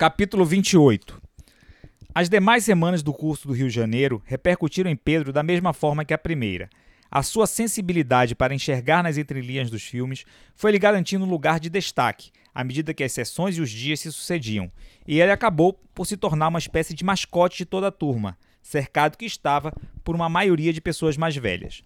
Capítulo 28 As demais semanas do curso do Rio de Janeiro repercutiram em Pedro da mesma forma que a primeira. A sua sensibilidade para enxergar nas entrelinhas dos filmes foi lhe garantindo um lugar de destaque, à medida que as sessões e os dias se sucediam, e ele acabou por se tornar uma espécie de mascote de toda a turma, cercado que estava por uma maioria de pessoas mais velhas.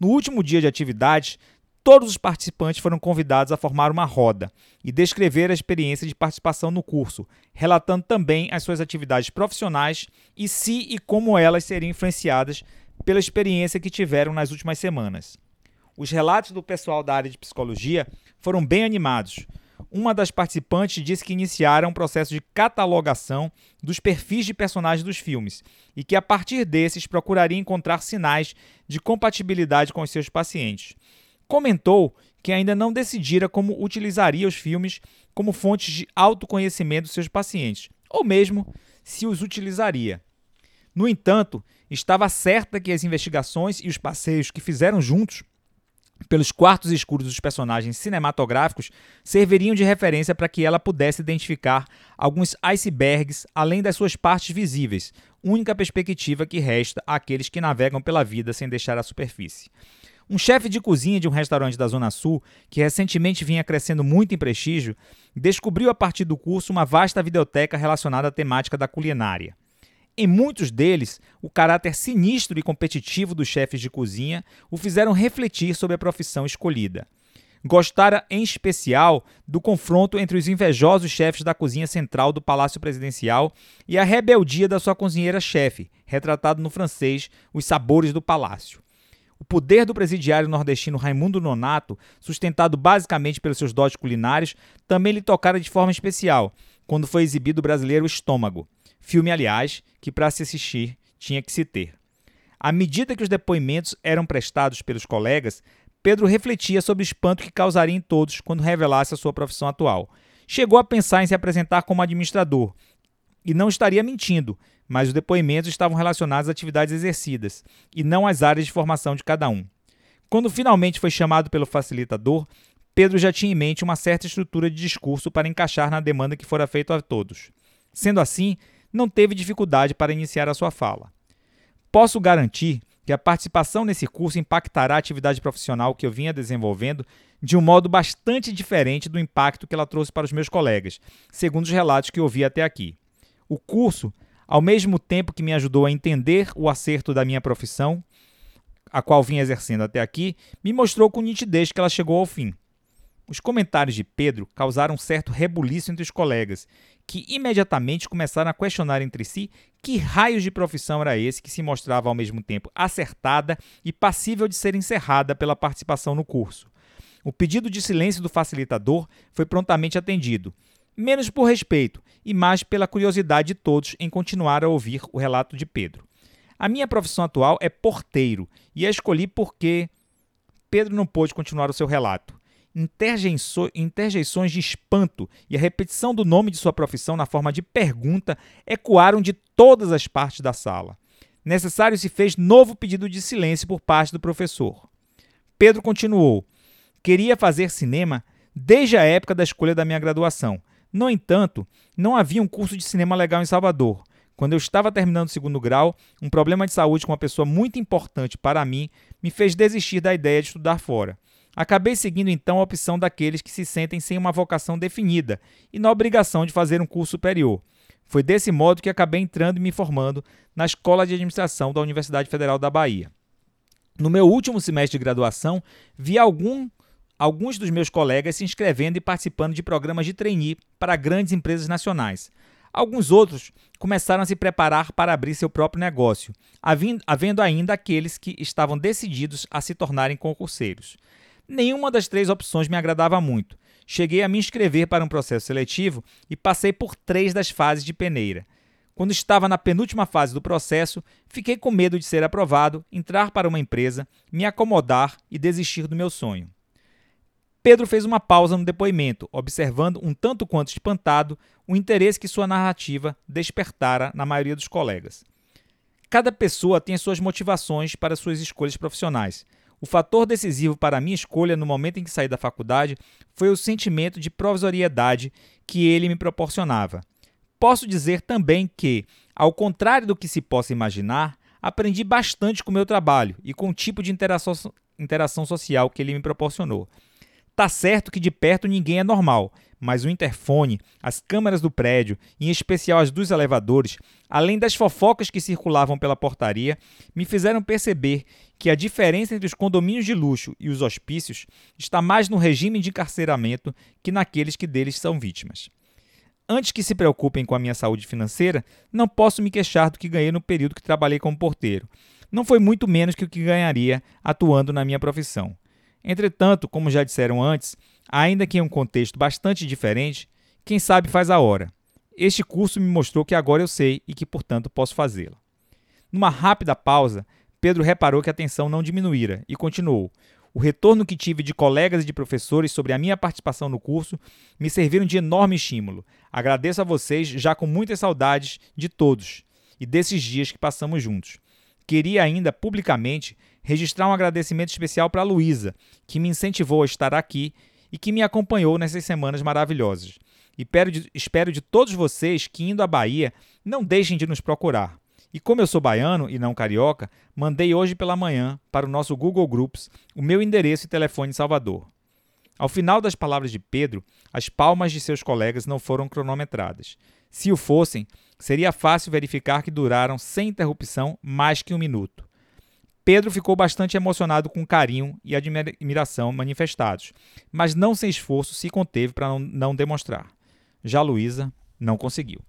No último dia de atividades, todos os participantes foram convidados a formar uma roda e descrever a experiência de participação no curso, relatando também as suas atividades profissionais e se e como elas seriam influenciadas pela experiência que tiveram nas últimas semanas. Os relatos do pessoal da área de psicologia foram bem animados. Uma das participantes disse que iniciaram um processo de catalogação dos perfis de personagens dos filmes e que, a partir desses, procuraria encontrar sinais de compatibilidade com os seus pacientes comentou que ainda não decidira como utilizaria os filmes como fontes de autoconhecimento dos seus pacientes, ou mesmo se os utilizaria. No entanto, estava certa que as investigações e os passeios que fizeram juntos pelos quartos escuros dos personagens cinematográficos serviriam de referência para que ela pudesse identificar alguns icebergs além das suas partes visíveis, única perspectiva que resta àqueles que navegam pela vida sem deixar a superfície. Um chefe de cozinha de um restaurante da Zona Sul, que recentemente vinha crescendo muito em prestígio, descobriu a partir do curso uma vasta videoteca relacionada à temática da culinária. Em muitos deles, o caráter sinistro e competitivo dos chefes de cozinha o fizeram refletir sobre a profissão escolhida. Gostara em especial do confronto entre os invejosos chefes da cozinha central do Palácio Presidencial e a rebeldia da sua cozinheira-chefe, retratado no francês Os Sabores do Palácio. O poder do presidiário nordestino Raimundo Nonato, sustentado basicamente pelos seus dotes culinários, também lhe tocara de forma especial, quando foi exibido o brasileiro Estômago, filme, aliás, que para se assistir tinha que se ter. À medida que os depoimentos eram prestados pelos colegas, Pedro refletia sobre o espanto que causaria em todos quando revelasse a sua profissão atual. Chegou a pensar em se apresentar como administrador, e não estaria mentindo, mas os depoimentos estavam relacionados às atividades exercidas e não às áreas de formação de cada um. Quando finalmente foi chamado pelo facilitador, Pedro já tinha em mente uma certa estrutura de discurso para encaixar na demanda que fora feita a todos. Sendo assim, não teve dificuldade para iniciar a sua fala. Posso garantir que a participação nesse curso impactará a atividade profissional que eu vinha desenvolvendo de um modo bastante diferente do impacto que ela trouxe para os meus colegas, segundo os relatos que ouvi até aqui. O curso ao mesmo tempo que me ajudou a entender o acerto da minha profissão, a qual vim exercendo até aqui, me mostrou com nitidez que ela chegou ao fim. Os comentários de Pedro causaram um certo rebuliço entre os colegas, que imediatamente começaram a questionar entre si que raios de profissão era esse que se mostrava ao mesmo tempo acertada e passível de ser encerrada pela participação no curso. O pedido de silêncio do facilitador foi prontamente atendido, menos por respeito e mais pela curiosidade de todos em continuar a ouvir o relato de Pedro. A minha profissão atual é porteiro e a escolhi porque Pedro não pôde continuar o seu relato. Interjeições de espanto e a repetição do nome de sua profissão na forma de pergunta ecoaram de todas as partes da sala. Necessário se fez novo pedido de silêncio por parte do professor. Pedro continuou: Queria fazer cinema desde a época da escolha da minha graduação no entanto, não havia um curso de cinema legal em Salvador. Quando eu estava terminando o segundo grau, um problema de saúde com uma pessoa muito importante para mim me fez desistir da ideia de estudar fora. Acabei seguindo então a opção daqueles que se sentem sem uma vocação definida e na obrigação de fazer um curso superior. Foi desse modo que acabei entrando e me formando na Escola de Administração da Universidade Federal da Bahia. No meu último semestre de graduação, vi algum alguns dos meus colegas se inscrevendo e participando de programas de trainee para grandes empresas nacionais. Alguns outros começaram a se preparar para abrir seu próprio negócio, havendo ainda aqueles que estavam decididos a se tornarem concurseiros. Nenhuma das três opções me agradava muito. Cheguei a me inscrever para um processo seletivo e passei por três das fases de peneira. Quando estava na penúltima fase do processo, fiquei com medo de ser aprovado, entrar para uma empresa, me acomodar e desistir do meu sonho. Pedro fez uma pausa no depoimento, observando um tanto quanto espantado o interesse que sua narrativa despertara na maioria dos colegas. Cada pessoa tem as suas motivações para suas escolhas profissionais. O fator decisivo para a minha escolha no momento em que saí da faculdade foi o sentimento de provisoriedade que ele me proporcionava. posso dizer também que, ao contrário do que se possa imaginar, aprendi bastante com o meu trabalho e com o tipo de interação, interação social que ele me proporcionou. Tá certo que de perto ninguém é normal, mas o interfone, as câmeras do prédio, em especial as dos elevadores, além das fofocas que circulavam pela portaria, me fizeram perceber que a diferença entre os condomínios de luxo e os hospícios está mais no regime de encarceramento que naqueles que deles são vítimas. Antes que se preocupem com a minha saúde financeira, não posso me queixar do que ganhei no período que trabalhei como porteiro. Não foi muito menos que o que ganharia atuando na minha profissão. Entretanto, como já disseram antes, ainda que em um contexto bastante diferente, quem sabe faz a hora. Este curso me mostrou que agora eu sei e que, portanto, posso fazê-lo. Numa rápida pausa, Pedro reparou que a tensão não diminuíra e continuou. O retorno que tive de colegas e de professores sobre a minha participação no curso me serviram de enorme estímulo. Agradeço a vocês já com muitas saudades de todos e desses dias que passamos juntos. Queria ainda publicamente registrar um agradecimento especial para Luísa, que me incentivou a estar aqui e que me acompanhou nessas semanas maravilhosas. E espero de, espero de todos vocês que, indo à Bahia, não deixem de nos procurar. E como eu sou baiano e não carioca, mandei hoje pela manhã para o nosso Google Groups o meu endereço e telefone em Salvador. Ao final das palavras de Pedro, as palmas de seus colegas não foram cronometradas. Se o fossem, seria fácil verificar que duraram sem interrupção mais que um minuto. Pedro ficou bastante emocionado com o carinho e admiração manifestados, mas não sem esforço se conteve para não demonstrar. Já Luísa não conseguiu.